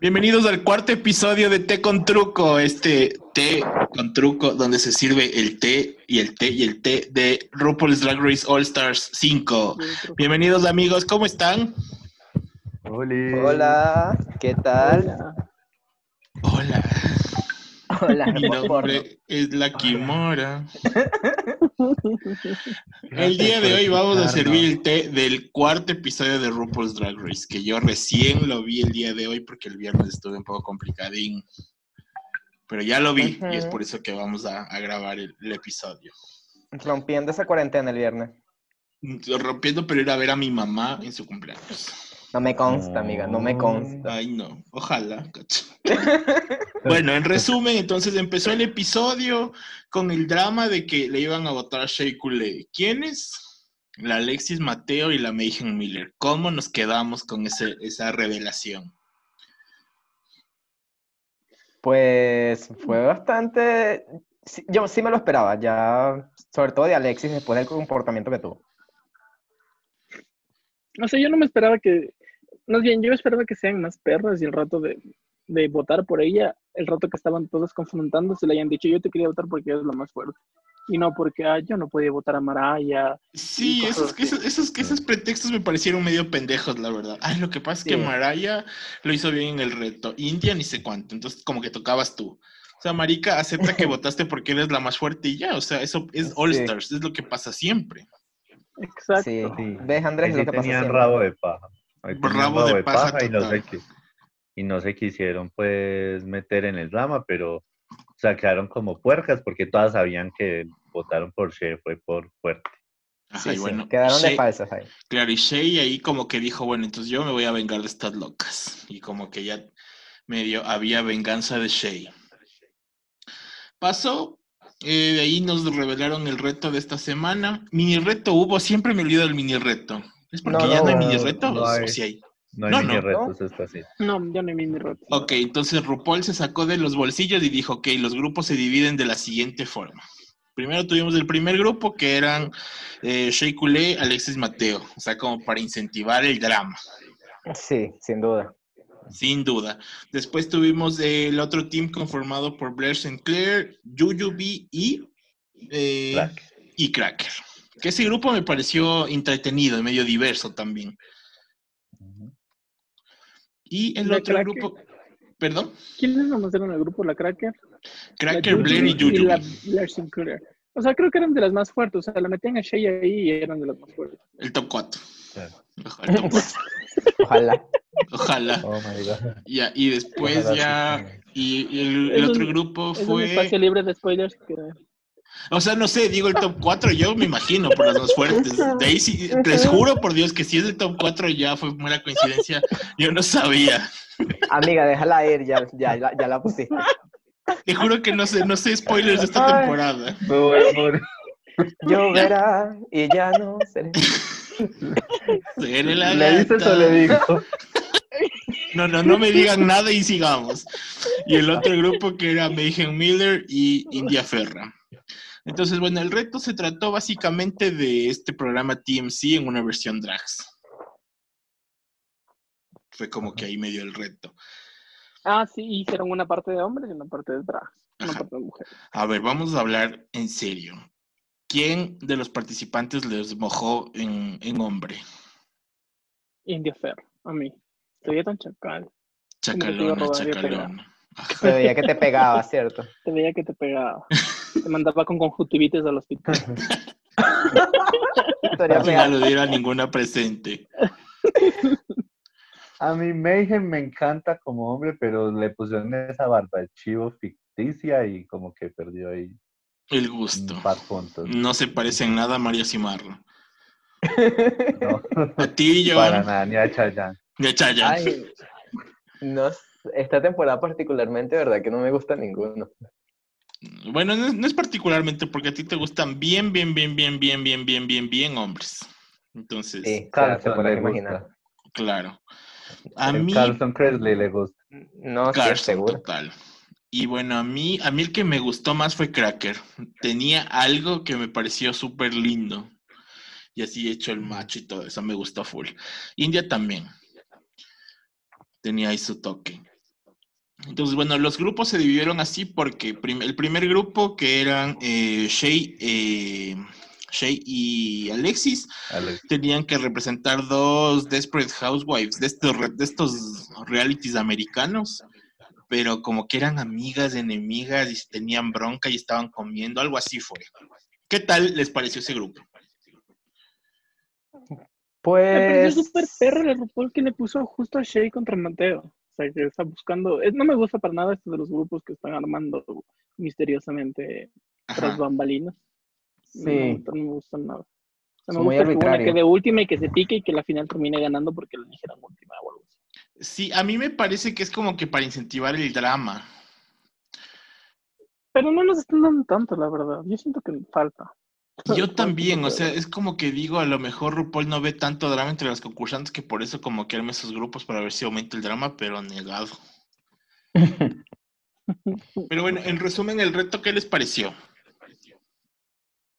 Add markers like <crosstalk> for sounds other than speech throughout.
Bienvenidos al cuarto episodio de Té con Truco, este té con truco donde se sirve el té y el té y el té de RuPaul's Drag Race All Stars 5. Bienvenidos amigos, ¿cómo están? Hola. Hola, ¿qué tal? Hola, Hola, mi nombre es La Kimora. <laughs> El día de hoy vamos a servir el té del cuarto episodio de RuPaul's Drag Race, que yo recién lo vi el día de hoy porque el viernes estuve un poco complicadín. Pero ya lo vi y es por eso que vamos a, a grabar el, el episodio. Rompiendo esa cuarentena el viernes. Rompiendo, pero ir a ver a mi mamá en su cumpleaños. No me consta, amiga, no me consta. Ay, no, ojalá. cacho. <laughs> bueno, en resumen, entonces empezó el episodio con el drama de que le iban a votar a Shea. ¿Quiénes? La Alexis Mateo y la Mayhem Miller. ¿Cómo nos quedamos con ese- esa revelación? Pues fue bastante. sí, yo sí me lo esperaba, ya, sobre todo de Alexis, después del comportamiento que tuvo. No sé, yo no me esperaba que, más bien, yo esperaba que sean más perras y el rato de, de votar por ella, el rato que estaban todos confrontándose, le hayan dicho, yo te quería votar porque eres la más fuerte. Y no porque, ah, yo no podía votar a Maraya. Sí, esos, así. esos, esos, esos pretextos me parecieron medio pendejos, la verdad. Ay, lo que pasa es que. Maraya lo hizo bien en el reto. India ni sé cuánto, entonces como que tocabas tú. O sea, Marica, acepta que <laughs> votaste porque eres la más fuerte y ya. O sea, eso es All Sí. Stars, es lo que pasa siempre. Exacto. Sí. Sí. ¿Ves, Andrés? Lo que pasa siempre. rabo de paja. Rabo de paja y no, se, total. qui- y no se quisieron pues meter en el drama, pero sacaron como puercas porque todas sabían que votaron por She fue por fuerte. Ajá, Sí, y sí, bueno, quedaron de Shea- falsas ahí. Claro, y Shay ahí como que dijo, bueno, entonces yo me voy a vengar de estas locas. Y como que ya medio había venganza de Shay. Pasó, eh, de ahí nos revelaron el reto de esta semana. Mini reto hubo, siempre me olvido del mini reto. ¿Es porque No, ya no, hay mini no reto? no ¿O sí hay? No hay No, mini no. retos, esto así. No, yo no hay mini roto. Ok, entonces RuPaul se sacó de los bolsillos y dijo, ok, los grupos se dividen de la siguiente forma. Primero tuvimos el primer grupo que eran eh, Shea Coulee, Alexis Mateo, o sea, como para incentivar el drama. Sí, sin duda. Sin duda. Después tuvimos el otro team conformado por Blair Sinclair, Jujubee y, eh, y Cracker. Que ese grupo me pareció entretenido y medio diverso también. Y el La otro Cracker. grupo, perdón, ¿Quiénes hacer en el grupo? La Cracker. Cracker, la Blair y Juju la. Blair Sinclair. O sea, creo que eran de las más fuertes. O sea, la metían a Shea ahí y eran de las más fuertes. El top 4. Claro. Ojalá. el top cuatro. <laughs> Ojalá. Ojalá. Oh my God. Ya, y después Ojalá ya, sí. y, y el, otro un- grupo Es un fue... espacio libre de spoilers que O sea, no sé, digo el top 4, yo me imagino por las más fuertes. De ahí sí, les juro por Dios que si es el top 4 ya fue mera coincidencia, yo no sabía. Amiga, déjala ir, ya, ya, ya, ya la pusiste. Te juro que no sé, no sé spoilers de esta Ay. temporada. A morir. Lloverá y ya no seré. Seré la ¿Le dices o le digo? No, no, no me digan nada y sigamos. Y el otro grupo que era Mayhem Miller y India Ferra. Entonces, bueno, el reto se trató básicamente de este programa TMC en una versión drags. Fue como que ahí medio el reto. Ah, sí, hicieron una parte de hombres y una parte de drags. Una Ajá. parte de mujeres. A ver, vamos a hablar en serio. ¿Quién de los participantes les mojó en, en hombre? India Fer, a mí. Te veía tan chacal. te Chacalona, chacalona. Se veía que te pegaba, ¿cierto? Te veía que te pegaba. <laughs> te mandaba con conjuntivitis al hospital. Historia Sin aludir a ninguna presente. A mí Mayhem me encanta como hombre, pero le pusieron esa barba de chivo ficticia y como que perdió ahí El gusto. un par puntos. No se parece en nada a María Cimarro. No, A ti, para Joan. nada, ni a Chayanne. De Chayanne. Ay, no, esta temporada particularmente, verdad que no me gusta ninguno. Bueno, no es, no es particularmente porque a ti te gustan bien, bien, bien, bien, bien, bien, bien, bien, bien hombres. Entonces, Sí, se Carlson puede imaginar. claro. A El mí, Carlson Cresley le gusta. No, sí, seguro. total. Y bueno, a mí, a mí el que me gustó más fue Cracker. Tenía algo que me pareció súper lindo. Y así hecho el macho y todo eso, me gustó full. India también. tenía ahí su toque. Entonces, bueno, los grupos se dividieron así porque prim- el primer grupo, que eran eh, Shay, eh, Shay y Alexis, Alex. tenían que representar dos Desperate Housewives de estos, re- de estos realities americanos, pero como que eran amigas, enemigas y tenían bronca y estaban comiendo, algo así fue. ¿Qué tal les pareció ese grupo? Me pareció Pues. súper perro el RuPaul que le puso justo a Shay contra Mateo. O sea, que está buscando. es- no me gusta para nada esto de los grupos que están armando misteriosamente tras Ajá. bambalinas. Sí. No, no me gusta nada. O sea, me muy gusta que una arbitrarios. quede última y que se pique y que la final termine ganando porque la eligieron última o algo así. Sí, a mí me parece que es como que para incentivar el drama. Pero no nos están dando tanto, la verdad. Yo siento que falta. Yo <laughs> también, o sea, es como que digo, a lo mejor RuPaul no ve tanto drama entre los concursantes que por eso como que arma esos grupos para ver si aumenta el drama, pero negado. <laughs> Pero bueno, en resumen, el reto, ¿qué les pareció?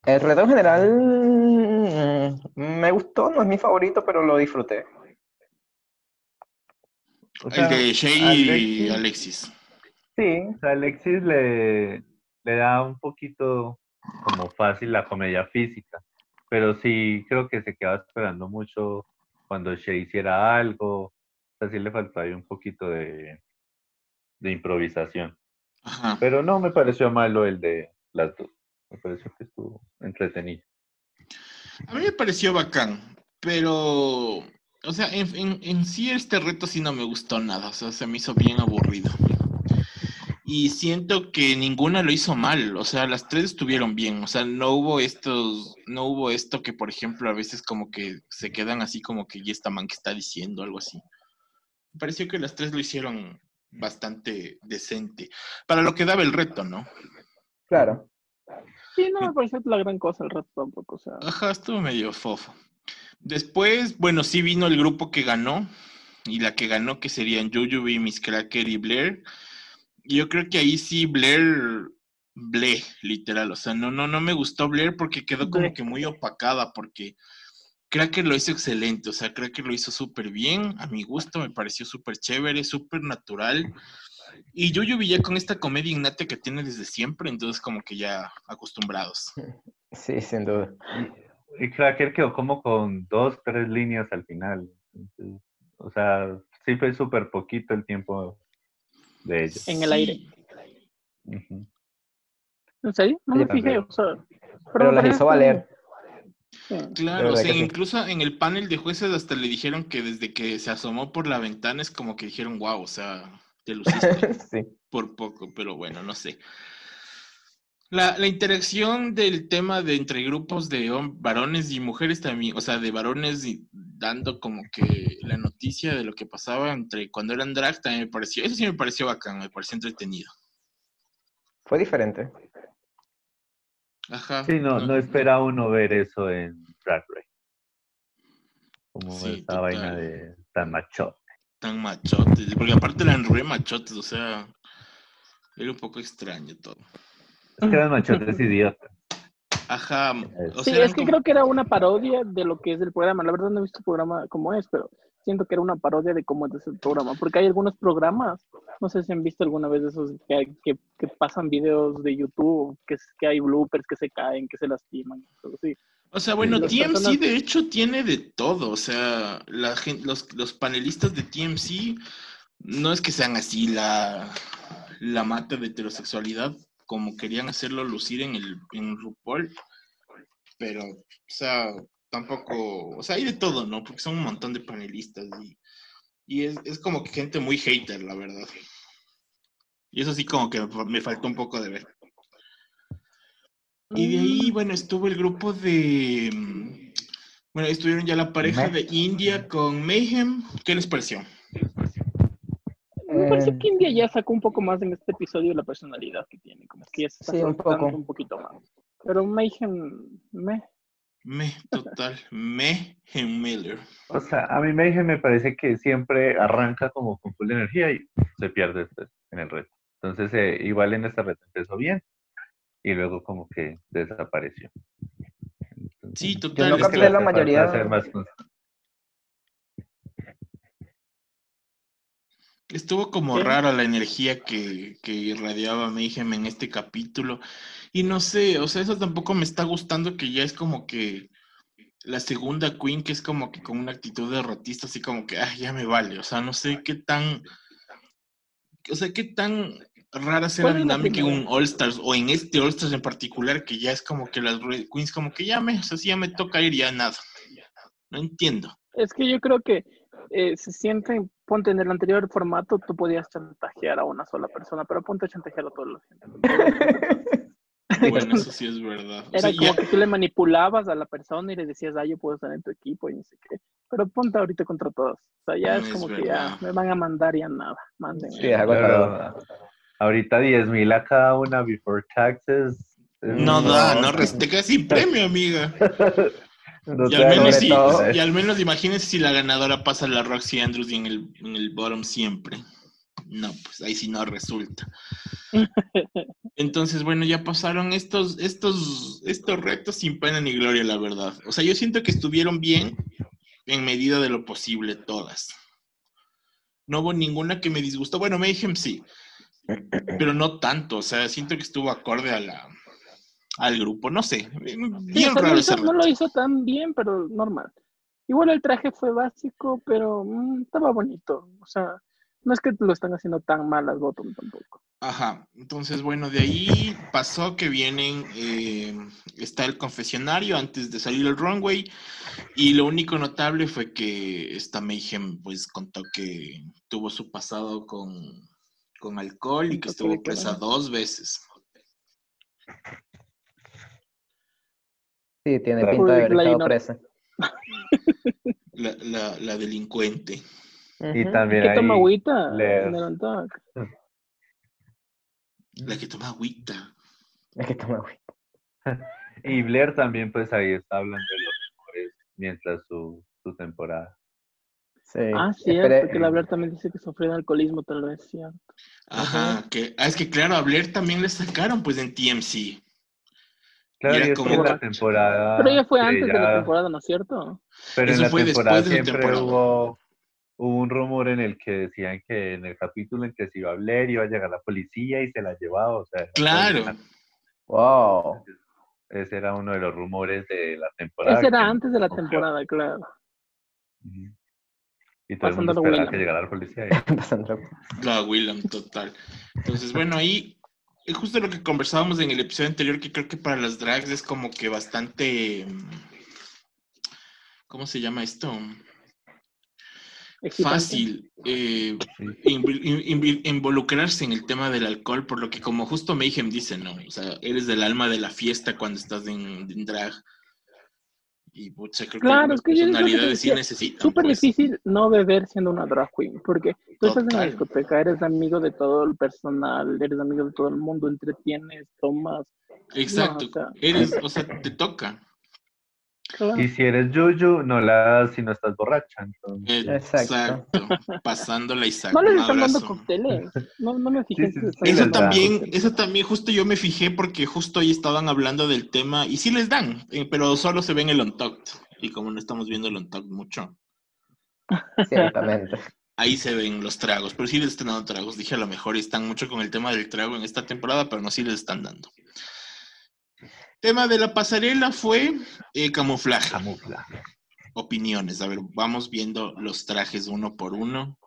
El reto en general mm, me gustó, no es mi favorito, pero lo disfruté. O El de Shay y Alexis- Alexis. Sí, o sea, Alexis le, le da un poquito como fácil la comedia física, pero sí creo que se quedaba esperando mucho cuando Shea hiciera algo, o sea, sí le faltó ahí un poquito de, de improvisación. Ajá. Pero no me pareció malo el de las dos, me pareció que estuvo entretenido. A mí me pareció bacán, pero, o sea, en, en- en sí este reto sí no me gustó nada, o sea, se me hizo bien aburrido. Y siento que ninguna lo hizo mal, o sea, las tres estuvieron bien, o sea, no hubo estos, no hubo esto que, por ejemplo, a veces como que se quedan así como que, ¿y esta man que está diciendo? Algo así. Me pareció que las tres lo hicieron bastante decente, para lo que daba el reto, ¿no? claro. Sí, no me pareció la gran cosa el rato tampoco. O sea, Ajá, estuvo medio fofo. Después, bueno, sí vino el grupo que ganó, y la que ganó, que serían Jujubee, Miss Cracker y Blair. Y Yo creo que ahí sí Blair, ble, literal. O sea, no, no, no me gustó Blair porque quedó como que muy opacada, porque Cracker lo hizo excelente. O sea, Cracker lo hizo súper bien, a mi gusto, me pareció súper chévere, súper natural. Y Jujubee ya con esta comedia innata que tiene desde siempre, entonces como que ya acostumbrados. <laughs> Sí, sin duda. Y, y Cracker quedó como con dos, tres líneas al final. Entonces, o sea, sí fue súper poquito el tiempo de ella. En el aire. Ujú. ¿En serio? No me fijé. también. O sea, Pero me las hizo valer. Sí. Claro, o sea, sí. incluso en el panel de jueces hasta le dijeron que desde que se asomó por la ventana es como que dijeron, wow, o sea, te luciste <laughs> sí. por poco, pero bueno, no sé. La, la interacción del tema de entre grupos de varones y mujeres también, o sea, de varones y dando como que la noticia de lo que pasaba entre cuando eran drag también me pareció, eso sí me pareció bacán, me pareció entretenido. Fue diferente. Ajá. Sí, no, no espera uno ver eso en Drag Race. Como Sí, esa total. vaina de tan macho. tan machotes, porque aparte eran re machotes, o sea, era un poco extraño todo. Es que eran <laughs> machotes idiotas. Ajá, o Sí, sea, es que como- creo que era una parodia de lo que es el programa. La verdad no he visto el programa como es, pero siento que era una parodia de cómo es el programa. Porque hay algunos programas, no sé si han visto alguna vez esos que, hay- que, que pasan videos de YouTube, que, que hay bloopers, que se caen, que se lastiman. cosas así. O sea, bueno, TMC personas- de hecho tiene de todo, o sea, la gen- los, los panelistas de TMC no es que sean así la, la mata de heterosexualidad, como querían hacerlo lucir en el en RuPaul, pero, o sea, tampoco, o sea, hay de todo, ¿no? Porque son un montón de panelistas y, y es, es como que gente muy hater, la verdad. Y eso sí como que me faltó un poco de ver. Y de ahí, bueno, estuvo el grupo de. mm, Bueno, estuvieron ya la pareja de India con Mayhem. ¿Qué les pareció? Me parece Eh, que India ya sacó un poco más en este episodio la personalidad que tiene, como que ya se está Sí, un poco. un poquito más. Pero Mayhem, me, Me, total. Mayhem Miller. O sea, a mí dije, me parece que siempre arranca como con full energía y se pierde después en el reto. Entonces, eh, igual en este reto empezó bien y luego como que desapareció. Entonces, Sí, Yo total. no es que capté la- mayoría- más Estuvo como Sí. rara la energía que, que irradiaba Mayhem en este capítulo. Y no sé, o sea, eso tampoco me está gustando que ya es como que la segunda Queen, que es como que con una actitud derrotista, así como que, ah, ya me vale. O sea, no sé qué tan, o sea, qué tan rara sea la ¿Cuál es la dinámica en un? All Stars o en este All Stars en particular, que ya es como que las Red Queens, como que ya me, o sea, sí, ya me toca ir, ya nada. No entiendo. Es que yo creo que eh, se sienten, ponte en el anterior formato, tú podías chantajear a una sola persona, pero ponte a chantajear a toda la gente. <laughs> Bueno, eso sí es verdad. O Era sea, como ya- que tú le manipulabas a la persona y le decías, ah, yo puedo estar en tu equipo y no sé qué. Pero ponte ahorita contra todos. O sea, ya No, es es como que ya me van a mandar ya nada. Manden. Sí. Pero ahorita 10 mil a cada una before taxes. es No no, montón. res- te quedas sin premio, amiga. <laughs> No Y al, menos sobre si, todo. y al menos imagínense si la ganadora pasa la Roxy Andrews y en el, en el bottom siempre. No, pues ahí sí no resulta. <laughs> Entonces, bueno, ya pasaron estos, estos, estos retos sin pena ni gloria, la verdad. O sea, yo siento que estuvieron bien en medida de lo posible todas. No hubo ninguna que me disgustó. Bueno, Mayhem sí, pero no tanto. O sea, siento que estuvo acorde a la, al grupo. No sé, bien Sí, o sea, raro no, hizo- lo hizo tan bien, pero normal. Igual el traje fue básico, pero mm, estaba bonito. O sea, no es que lo están haciendo tan mal las Bottom tampoco. Ajá, entonces bueno, de ahí pasó que vienen, eh, está el confesionario antes de salir al runway y lo único notable fue que esta Mayhem pues contó que tuvo su pasado con, con alcohol y que estuvo presa dos veces. Sí, tiene Claro. pinta de haber La estado presa. <laughs> La, la, la delincuente. Y también ¿Qué toma ahí agüita le-? La que toma agüita. Es que toma güey. <laughs> Y Blair también, pues ahí está hablando de los mejores mientras su, su temporada. Sí. Ah, cierto, que la Blair también dice que sufrió de alcoholismo, tal vez, cierto. Ajá, que, ah, es que claro, a Blair también le sacaron pues en TMC. Claro, y es como la temporada. Pero ella fue antes de la ya- temporada, ¿no es cierto? Pero Eso en la fue temporada después de la siempre temporada. hubo, hubo un rumor en el que decían que en el capítulo en que se iba a Blair iba a llegar la policía y se la llevaba. O sea, Claro. Wow. Ese era uno de los rumores de la temporada. Ese era antes de la temporada, claro. Y todo el mundo esperaba William. que llegara la policía. y- <laughs> Pasando- La Willam, total. Entonces, bueno, ahí es justo lo que conversábamos en el episodio anterior, que creo que para las drags es como que bastante. mm, ¿Cómo se llama esto? Excitante. Fácil eh, Sí. inv- inv- involucrarse en el tema del alcohol, por lo que, como justo Mayhem dice, ¿no? O sea, eres del alma de la fiesta cuando estás en, en drag. Y pucha, creo que Claro, que yo es que personalidades sí necesitan. Súper pues. difícil no beber siendo una drag queen, porque tú estás en la Total. discoteca, eres amigo de todo el personal, eres amigo de todo el mundo, entretienes, tomas. Exacto. No, o sea- Eres, o sea, te toca. Claro. Y si eres Yuyu, no la das si no estás borracha. Entonces, Exacto. Exacto. Pasándola y No les están dando cócteles. No, no me fijé Sí, sí, sí. Eso también, eso también justo yo me fijé porque justo ahí estaban hablando del tema y sí les dan, eh, pero solo se ve en el on-talk. Y como no estamos viendo el on-talk mucho, Ciertamente. ahí se ven los tragos, pero sí les están dando tragos. Dije a lo mejor están mucho con el tema del trago en esta temporada, pero no, sí les están dando. Tema de la pasarela fue eh, camuflaje. camuflaje. opiniones. A ver, vamos viendo los trajes uno por uno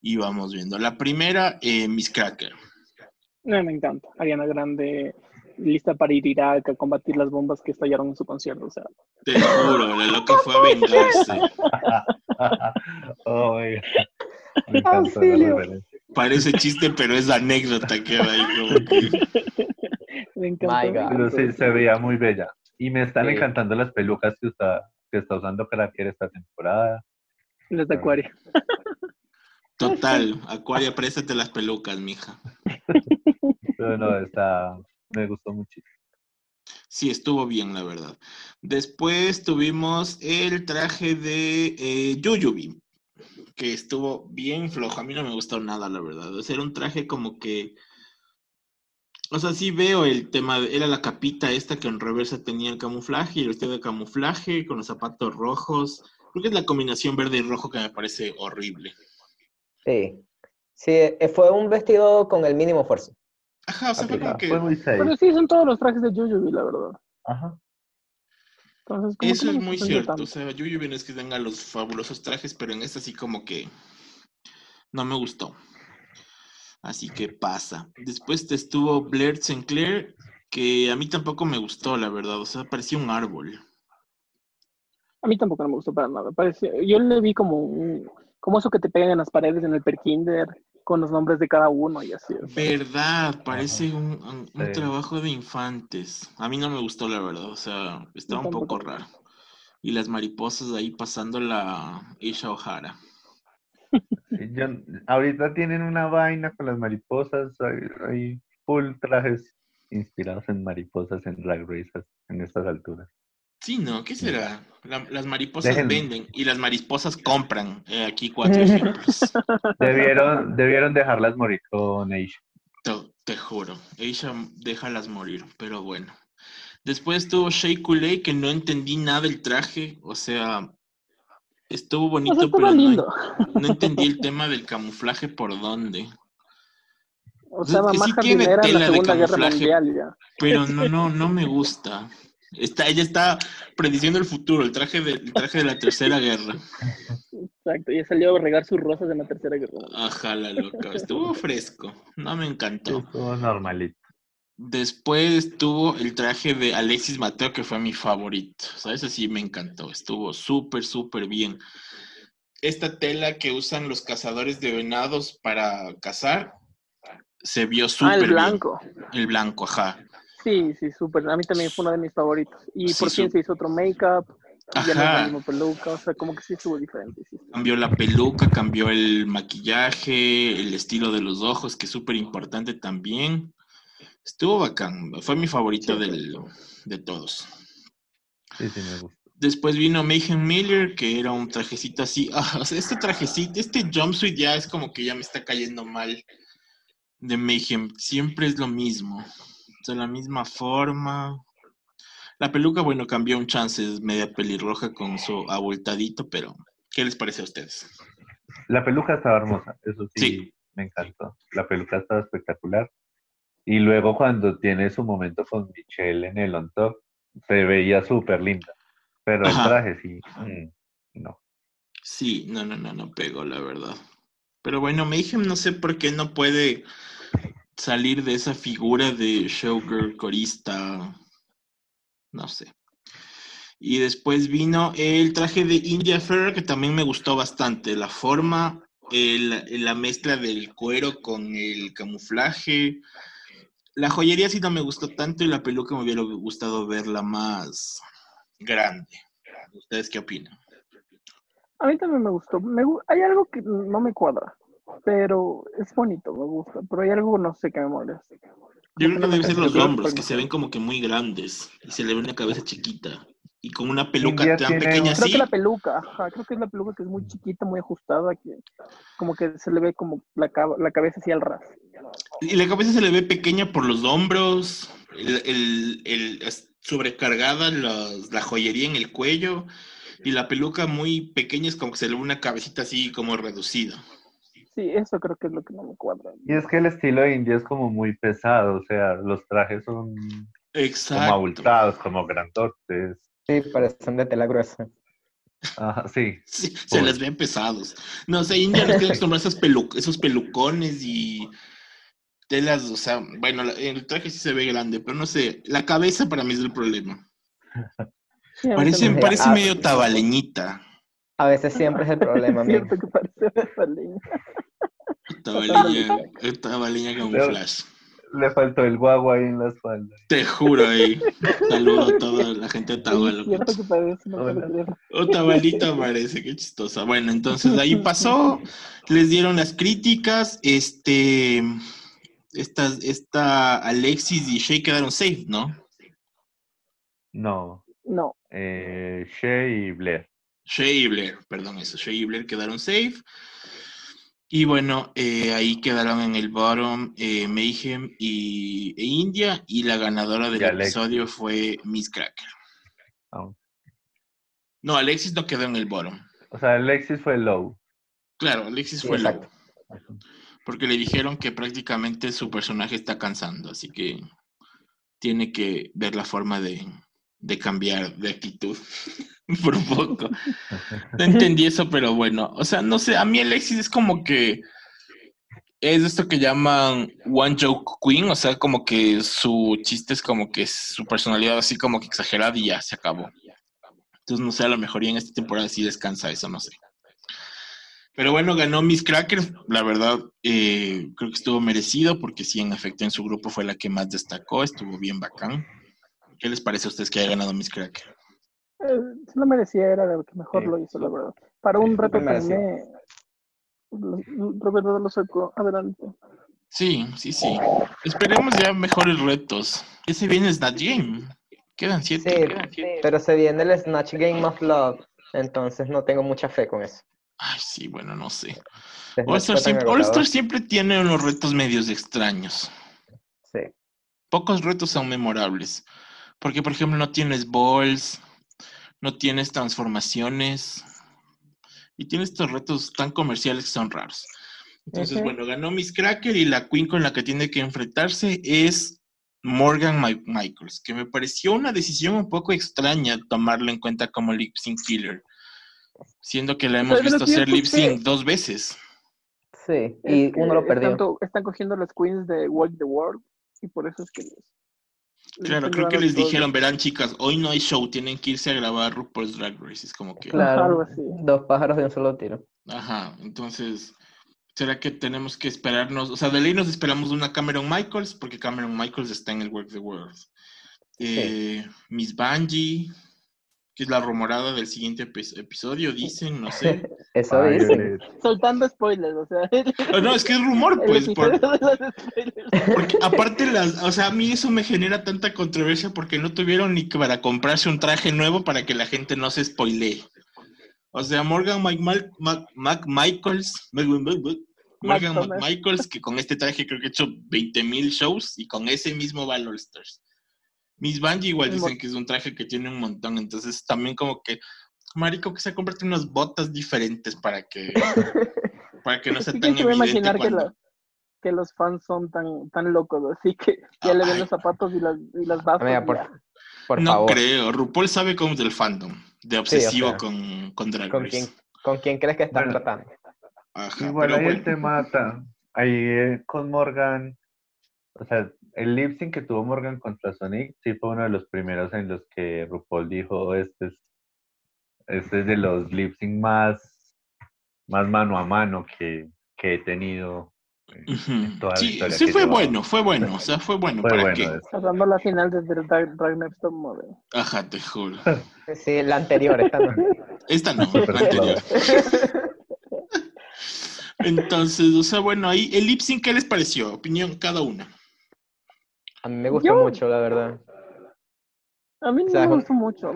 y vamos viendo. La primera, eh, Miss Cracker. No, me encanta. Ariana Grande lista para ir a Irak a combatir las bombas que estallaron en su concierto. O sea, Te juro, la loca fue a vengarse. <laughs> Ay, me. Parece chiste, pero es anécdota que va ahí como que... me encanta. Pero sí, se veía muy bella. Y me están Sí. encantando las pelucas que está, que está usando Cracker esta temporada. Las <laughs> de Acuario. Total, Acuaria, préstate las pelucas, mija. <laughs> Pero no, está, me gustó muchísimo. Sí, estuvo bien, la verdad. Después tuvimos el traje de eh, Yuyubi, que estuvo bien flojo. A mí no me gustó nada, la verdad. O sea, era un traje como que. O sea, sí veo el tema. de- era la capita esta que en reversa tenía el camuflaje y el vestido de camuflaje con los zapatos rojos. Creo que es la combinación verde y rojo que me parece horrible. Sí. Sí, eh, fue un vestido con el mínimo esfuerzo. Ajá, o sea, fue como que Fue muy safe. Pero sí, son todos los trajes de Yuyubi, la verdad. Ajá. Entonces, eso es muy cierto. tanto. O sea, Yuyubi no es que tenga los fabulosos trajes, pero en esta sí como que no me gustó. Así que pasa. Después te estuvo Blair Sinclair, que a mí tampoco me gustó, la verdad. O sea, parecía un árbol. A mí tampoco no me gustó para nada. Parecía, yo le vi como un, como eso que te pegan en las paredes en el perkinder con los nombres de cada uno y así. Verdad, parece un, un- un Sí. trabajo de infantes. A mí no me gustó, la verdad. O sea, estaba un poco raro. Y las mariposas ahí pasando la Isha O'Hara. Yo- ahorita tienen una vaina con las mariposas, hay, hay full trajes inspirados en mariposas en Drag Race en estas alturas. Sí, ¿no? ¿Qué será? La- las mariposas venden y las mariposas compran. Eh, aquí cuatro <laughs> ejemplos. Debieron, debieron dejarlas morir con Aisha. Te, te juro. Aisha, déjalas morir, pero bueno. Después estuvo Shea Coulee, que no entendí nada del traje. O sea, estuvo O bonito, sea, pero estaba no, lindo. no entendí el <laughs> tema del camuflaje por dónde. O Es sea, que sí mamá tiene jardinera en tela la de Segunda Guerra camuflaje. Mundial ya. Pero <laughs> no, no, no me gusta. Está, ella está prediciendo el futuro, el traje de, el traje de la tercera guerra. Exacto, y salió a regar sus rosas en la Tercera Guerra. Ajá, la loca. Estuvo fresco. No me encantó. Estuvo normalito. Después estuvo el traje de Alexis Mateo, que fue mi favorito. ¿Sabes? Así me encantó. Estuvo súper, súper bien. Esta tela que usan los cazadores de venados para cazar se vio súper Ah, el bien. blanco. El blanco, ajá. Sí, sí, súper. A mí también fue uno de mis favoritos. Y Sí, por fin se hizo otro make-up. Ya no la misma peluca. O sea, como que sí estuvo diferente. sí Cambió la peluca, cambió el maquillaje, el estilo de los ojos, que es súper importante también. Estuvo bacán. Fue mi favorito Sí. del, de todos. Sí, sí, me gusta. Después vino Mayhem Miller, que era un trajecito así. <laughs> Ah, o sea, este trajecito, este jumpsuit ya es como que ya me está cayendo mal de Mayhem. Siempre es lo mismo. O sea, la misma forma. La peluca, bueno, cambió un chance, es media pelirroja con su abultadito, pero ¿qué les parece a ustedes? La peluca estaba hermosa, eso sí, Sí. me encantó. La peluca estaba espectacular. Y luego cuando tiene su momento con Michelle en el on top, se veía súper linda. Pero Ajá. el traje sí, mm, no. Sí, no, no, no, no pegó, la verdad. Pero bueno, Mayhem no sé por qué no puede salir de esa figura de showgirl, corista, no sé. Y después vino el traje de India Ferrer, que también me gustó bastante. La forma, el- la mezcla del cuero con el camuflaje. La joyería sí no me gustó tanto y la peluca me hubiera gustado verla más grande. ¿Ustedes qué opinan? A mí también me gustó. Me hay algo que no me cuadra. Pero es bonito, me gusta. Pero hay algo, no sé, que me molesta. Yo creo que deben ser los hombros, que- se ven como que muy grandes y se le ve una cabeza chiquita. Y con una peluca India tan tiene pequeña Creo así. que la peluca, ajá, creo que es la peluca que es muy chiquita, muy ajustada, que como que se le ve como la, la cabeza así al ras. Y la cabeza se le ve pequeña por los hombros, el, el- sobrecargada la joyería en el cuello. Y la peluca muy pequeña es como que se le ve una cabecita así como reducida. Sí, eso creo que es lo que no me cuadra. Y es que el estilo de India es como muy pesado, o sea, los trajes son como Exacto. abultados, como grandotes. Sí, parecen de tela gruesa. Ajá, sí. Sí, se les ven pesados. No sé, India no tiene acostumbrado <laughs> a esos pelucones y telas, o sea, bueno, el traje sí se ve grande, pero no sé, la cabeza para mí es el problema. Sí, Parece, medio tabaleñita. A veces siempre es el problema, Es amigo. cierto que parece. Tabaleña, tabaleña con Pero- flash. Le faltó el guagua ahí en la espalda. Te juro, <laughs> ahí. Saludo a toda la gente de es cierto que parece, qué chistosa. Bueno, entonces de ahí pasó, les dieron las críticas, este, estas, esta Alexis y Shay quedaron safe, ¿no? No, No, eh, Shea y Blair. Shay y Blair, perdón, eso, Shay y Blair quedaron safe. Y bueno, eh, ahí quedaron en el bottom eh, Mayhem y, e India, y la ganadora del episodio fue Miss Cracker. Ah, No, Alexis no quedó en el bottom. O sea, Alexis fue low. Claro, Alexis Sí, fue low. porque le dijeron que prácticamente su personaje está cansando, así que tiene que ver la forma de, de cambiar de actitud <laughs> <laughs> por poco. No entendí eso, pero bueno, o sea, no sé, a mí Alexis es como que es esto que llaman One Joke Queen, o sea, como que su chiste es como que su personalidad así como que exagerada y ya se acabó. Entonces, no sé, a lo mejor ya en esta temporada sí descansa eso, no sé. Pero bueno, ganó Miss Cracker, la verdad, eh, creo que estuvo merecido porque sí, en efecto, en su grupo fue la que más destacó, estuvo bien bacán. ¿Qué les parece a ustedes que haya ganado Miss Cracker? Si lo merecía, era lo que mejor Sí. lo hizo, la verdad. Para un reto me... Roberto lo sacó adelante. Sí, sí, sí. Esperemos ya mejores retos. Ese viene Snatch Game. Quedan siete. Sí, quedan siete. pero se viene el Snatch Game of Love, entonces no tengo mucha fe con eso. Ay, sí, bueno, no sé. Snatch All Star siempre, All agotador. Star siempre tiene unos retos medios extraños. Sí. Pocos retos son memorables. Porque, por ejemplo, no tienes balls, no tienes transformaciones. Y tienes estos retos tan comerciales que son raros. Entonces, bueno, ganó Miss Cracker y la queen con la que tiene que enfrentarse es Morgan Mi- Michaels, que me pareció una decisión un poco extraña tomarlo en cuenta como lip sync killer, siendo que la hemos Pero visto hacer lip sync dos veces. Sí, Es y que uno lo perdió. Están, to- están cogiendo las queens de Walk the World y por eso es que les Claro, creo que les todo. dijeron, verán chicas, hoy no hay show, tienen que irse a grabar RuPaul's Drag Race. Es como que, Claro, así. dos pájaros de un solo tiro. ajá, entonces, ¿será que tenemos que esperarnos? O sea, de ley nos esperamos una Cameron Michaels, porque Cameron Michaels está en el Work the World. Eh, Miss Bungie, que es la rumorada del siguiente epi- episodio, dicen, no sé. <laughs> Eso dicen. Violet. Soltando spoilers, o sea. Oh, no, es que es rumor, pues, por- porque aparte las, o sea, a mí eso me genera tanta controversia porque no tuvieron ni que para comprarse un traje nuevo para que la gente no se spoilee. O sea, Morgan Mal- Mac- Morgan Mac- Thomas. Michaels, que con este traje creo que ha hecho 20 mil shows y con ese mismo va al All Stars. Miss Bungie igual El dicen que es un traje que tiene un montón, entonces también como que, marico, que se comprarte unas botas diferentes para que, <laughs> para que no sea Sí, tan ¿Quién se va a evidente imaginar que, cuando- la- que los fans son tan, tan locos? Así que ya le ven Ay. los zapatos y las, y las bastas. Por, por no favor. creo. RuPaul sabe cómo es del fandom, de o obsesivo sea, con, con Drag ¿Con Race. quién, ¿Con quién crees que estás Bueno. tratando? Ajá, Igual pero ahí bueno. el tema ta- ahí eh, con Morgan, o sea, el lip sync que tuvo Morgan contra Sonic sí fue uno de los primeros en los que RuPaul dijo, este es, este es de los lip sync más, más mano a mano que, que he tenido. Ujú. en toda la Sí, historia sí fue llevaba. bueno, fue bueno, o sea, fue <laughs> bueno. Fue ¿Para bueno qué? Pasando la final desde el Drag, Drag Model. Ajá, te juro. <laughs> Sí, la anterior, esta no. Esta no, la anterior. <laughs> Entonces, o sea, bueno, ahí el lip sync, ¿qué les pareció? Opinión cada una. A mí me gustó Yo- mucho, la verdad. A mí no O sea, me con- gustó mucho.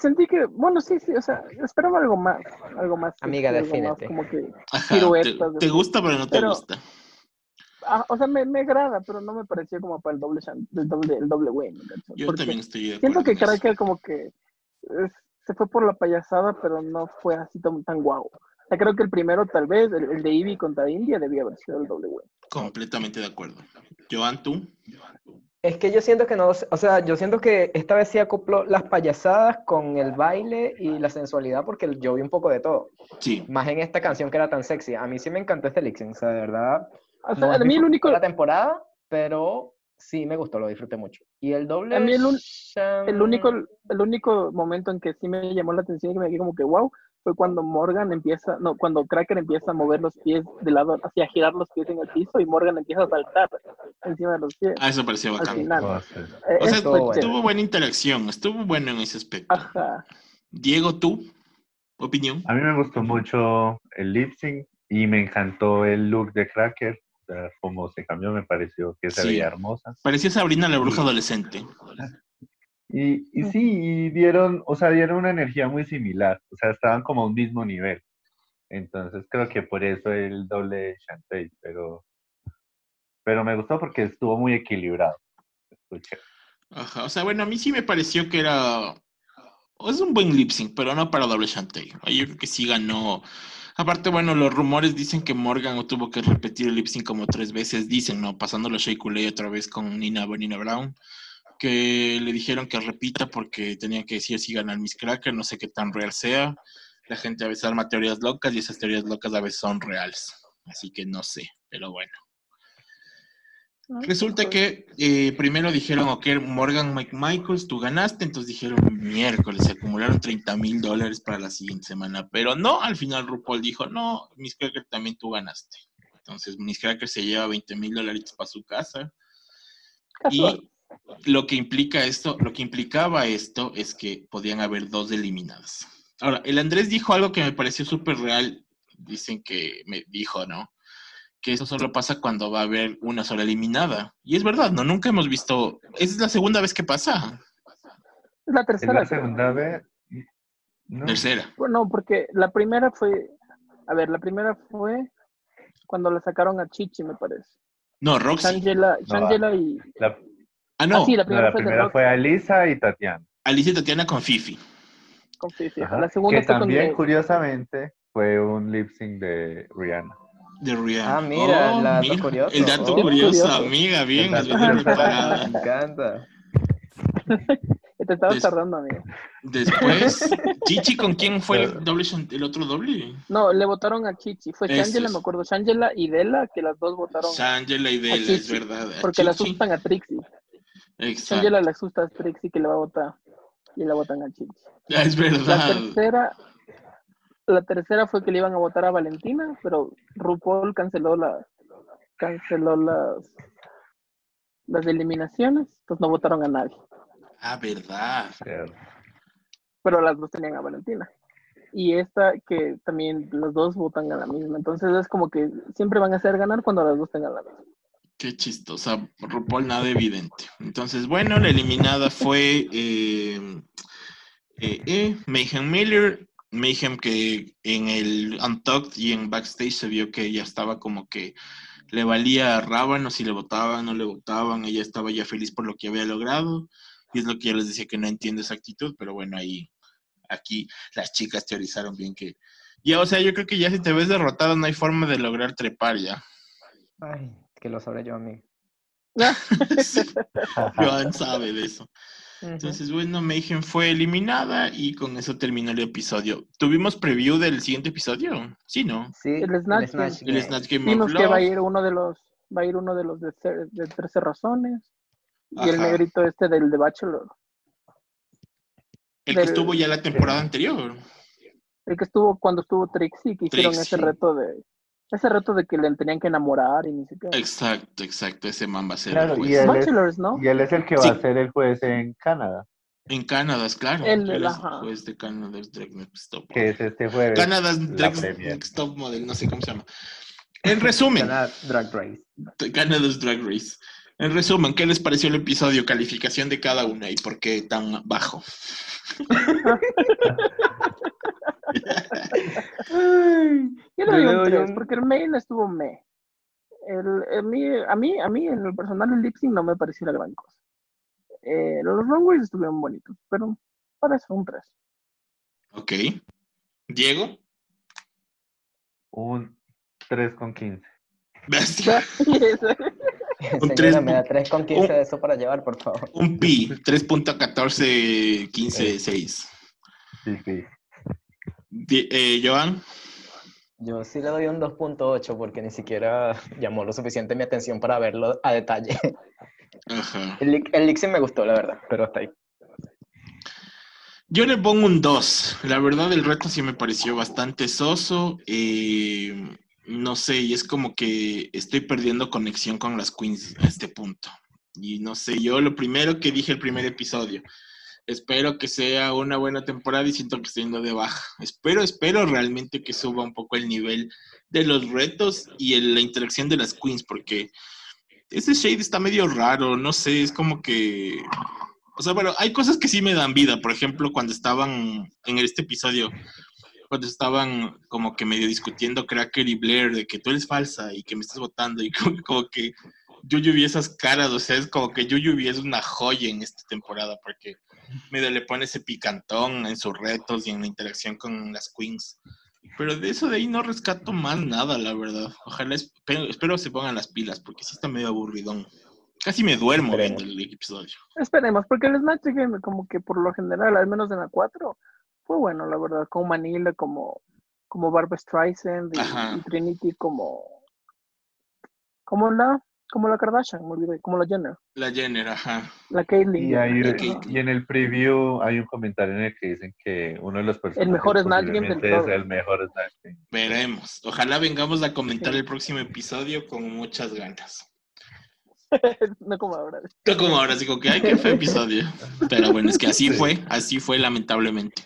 Sentí que, bueno, sí, sí, o sea, esperaba algo más. Algo más. Amiga, más defínete. Como que, Ajá, te, Piruetas, te así. gusta, pero no te Pero- gusta. ah, o sea, me, me agrada, pero no me pareció como para el doble, el doble, el doble win. Yo Porque también estoy de Siento que. Cracker como que es- se fue por la payasada, pero no fue así tan, tan guau. O sea, creo que el primero, tal vez, el, el de Ivy contra India, debía haber sido el doble win. Completamente de acuerdo. Joan, tú. Es que yo siento que no, o sea, yo siento que esta vez sí acopló las payasadas con el baile y la sensualidad porque yo vi un poco de todo. Sí. Más en esta canción que era tan sexy. A mí sí me encantó este sync, o sea, de verdad. O sea, No a mí el único, de la temporada, pero sí me gustó, lo disfruté mucho. Y el doble A mí el un- el único, el único momento en que sí me llamó la atención y que me quedé como que wow, fue cuando Morgan empieza, no, cuando Cracker empieza a mover los pies de lado, hacia girar los pies en el piso y Morgan empieza a saltar encima de los pies. Ah, eso pareció Al bacán. final. Sé. Eh, O sea, estuvo buena interacción, estuvo bueno en ese aspecto. Ajá. Diego, tú, opinión. A mí me gustó mucho el lip sync y me encantó el look de Cracker. O sea, como se cambió, me pareció que se Sí. veía hermosa. Parecía Sabrina la bruja adolescente. Y, y sí, y dieron, o sea, dieron una energía muy similar. O sea, estaban como a un mismo nivel. Entonces creo que por eso el doble de Shantae, pero, pero me gustó porque estuvo muy equilibrado. Escuché. Ajá, o sea, bueno, a mí sí me pareció que era. Es un buen lip sync, pero no para doble Shantae. Yo creo que sí ganó Aparte, bueno, los rumores dicen que Morgan tuvo que repetir el lip sync como tres veces, dicen, ¿no? Pasándolo a Shea otra vez con Nina Nina Brown, que le dijeron que repita porque tenía que decir si ganar Miss Cracker, no sé qué tan real sea. La gente a veces arma teorías locas y esas teorías locas a veces son reales. Así que no sé, pero bueno. Ah, Resulta que eh, primero dijeron, ok, Morgan Mike Michaels, tú ganaste, entonces dijeron miércoles, se acumularon 30 mil dólares para la siguiente semana, pero no, al final RuPaul dijo, no, Miss Cracker también tú ganaste. Entonces Miss Cracker se lleva 20 mil dólares para su casa. casual. Y lo que implica esto, lo que implicaba esto es que podían haber dos eliminadas. Ahora, el Andrés dijo algo que me pareció súper real, dicen que me dijo, ¿no? Que eso solo pasa cuando va a haber una sola eliminada. Y es verdad, ¿no? Nunca hemos visto, es la segunda vez que pasa. Es la Es tercera. la creo. segunda vez. No, Tercera. Bueno, porque la primera fue, a ver, la primera fue cuando le sacaron a Chichi, me parece. No, Roxy. Shangela, No, y... la, Ah, no, Ah, sí, la no, primera la fue primera fue Alisa y Tatiana. Alicia y Tatiana con Fifi. con Fifi. Ajá, La segunda que fue también, curiosamente, fue un lip sync de Rihanna. De Rihanna. Ah, mira, el dato mira, curioso. El dato Oh. curioso, Curioso. amiga, bien, preparada. Me encanta. <laughs> Te estabas Des- tardando, amigo. Después, <laughs> Chichi, ¿con quién fue el doble, otro doble? No, le votaron a Chichi. Fue Shangela, me acuerdo. Shangela y Dela, que las dos votaron. Shangela y Dela, es verdad. Porque la asustan a Trixie. Exacto. Shangela le asusta a Trixie que le va a votar. Y la votan a Chichi. <laughs> Ah, Es La verdad. tercera, la tercera fue que le iban a votar a Valentina, pero RuPaul canceló la, canceló las, las eliminaciones, pues no votaron a nadie. Ah, verdad. Pero- Pero las dos tenían a Valentina. Y esta que también los dos votan a la misma. Entonces es como que siempre van a hacer ganar cuando las dos tengan la misma. Qué chistosa. RuPaul nada evidente. Entonces, bueno, la eliminada fue eh, eh, eh, Mayhem Miller. Mayhem que en el Untucked y en Backstage se vio que ella estaba como que le valía rábano si le votaban, no le votaban. Ella estaba ya feliz por lo que había logrado. Y es lo que yo les decía que no entiendo esa actitud, pero bueno, ahí, aquí las chicas teorizaron bien que... Ya, o sea, yo creo que ya si te ves derrotado no hay forma de lograr trepar ya. Ay, que lo sabré yo a mí. <laughs> Sí, <laughs> Joan sabe de eso. Entonces, bueno, Mayhem fue eliminada y con eso terminó el episodio. ¿Tuvimos preview del siguiente episodio? Sí, ¿no? Sí, El Snatch Game. El Game. Snatch Game Vimos of que va a ir uno de los, va a ir uno de los de, de 13 razones. Y el negrito este del de Bachelor. El que del- estuvo ya la temporada anterior. El que estuvo cuando estuvo Trixie, que hicieron ese Trixie. reto de ese reto de que le tenían que enamorar y ni siquiera. Exacto, exacto. Ese man va a ser Claro, el y juez. él es- ¿no? Y él es el que va Sí. a ser el juez en Canadá, En Canadá, es claro. Él, Él es ajá. juez de Canada's Drag Next Top que es este jueves. Canada's Drag. Next Top Model, no sé cómo se llama. En resumen, Gana Drag Race. Canada's Drag Race. En resumen, ¿qué les pareció el episodio? Calificación de cada una y por qué tan bajo. <laughs> Yo le doy un doy 3, un- porque el main estuvo me. El, a, mí, a, mí, a mí, en el personal, el lip sync no me pareció la gran cosa. Eh, los runways estuvieron bonitos, pero para eso un 3. Ok. Diego. Un 3 con 15. Bestia. <laughs> Un tres Señora, me da pu- 3 con 15 un- de eso para llevar, por favor. Un pi. 3.1415.6. Sí, sí. Di- Eh, Joan. Yo sí le doy un 2.8 porque ni siquiera <laughs> llamó lo suficiente mi atención para verlo a detalle. Ajá. El, el me gustó, la verdad, pero hasta ahí. Yo le pongo un 2. La verdad, el reto sí me pareció bastante soso. eh, no sé, y es como que estoy perdiendo conexión con las queens a este punto. Y no sé, yo lo primero que dije el primer episodio. Espero que sea una buena temporada y siento que estoy yendo de baja. Espero, espero realmente que suba un poco el nivel de los retos y el- la interacción de las queens, porque ese shade está medio raro, no sé, es como que o sea, bueno, hay cosas que sí me dan vida. Por ejemplo, cuando estaban en este episodio, cuando estaban como que medio discutiendo Cracker y Blair de que tú eres falsa y que me estás votando y <laughs> como, como que Yuyu vi esas caras, o sea, es como que Yuyu es una joya en esta temporada porque medio le pone ese picantón en sus retos y en la interacción con las queens. Pero de eso de ahí no rescato más nada, la verdad. Ojalá, espero, espero se pongan las pilas, porque sí está medio aburridón. Casi me duermo Esperemos. viendo el episodio. Esperemos, porque el Snatch Game, como que por lo general, al menos en la 4, fue bueno, la verdad. Como Manila, como, como Barbara Streisand y, Trinity, como. Como la, como la Kardashian, me olvidé, como la Jenner, La Jenner, ajá. la Caitlyn. Y, hay- La y en el preview hay un comentario en el que dicen que uno de los personajes mejor Snatch Game del es el mejor Snatch Game. Veremos. Ojalá vengamos a comentar Sí. el próximo episodio con muchas ganas. <laughs> no como ahora. No como ahora, digo que ay, qué fue episodio. Pero bueno, es que así fue, así fue lamentablemente.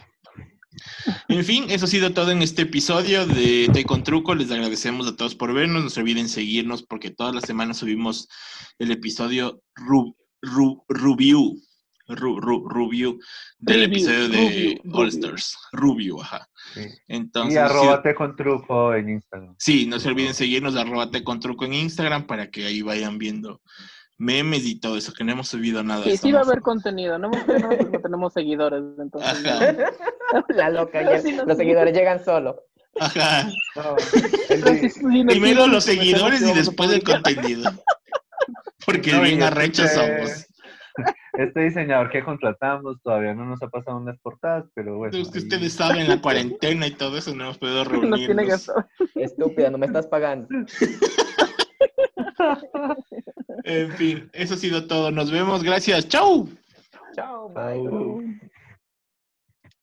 En fin, eso ha sido todo en este episodio de Te con Truco. Les agradecemos a todos por vernos. No se olviden seguirnos porque todas las semanas subimos el episodio Ru, Ru- Review. Ru- Ru- Review del Review, episodio de All. Stars. Review, ajá. Sí. Entonces, y arrobate con truco en Instagram. Sí, no se olviden seguirnos, arrobate con truco en Instagram para que ahí vayan viendo memes y todo eso, que no hemos subido nada. Sí, sí va a haber contenido. No, hemos- no, pues no tenemos seguidores, entonces. Ajá. <laughs> La loca, ya- Sí, no los seguidores llegan solo. Ajá. No, <laughs> no Primero los <laughs> pensemos seguidores y después el contenido. Porque No, bien este- arrechos somos. Este diseñador que contratamos todavía no nos ha pasado unas portadas, pero bueno. Es que ahí- ustedes saben, la cuarentena y todo eso, no hemos podido Nos tiene reunirnos. gastado. Estúpida, no me estás pagando. En fin, eso ha sido todo. Nos vemos. Gracias. ¡Chau! Chao, Chao. bye.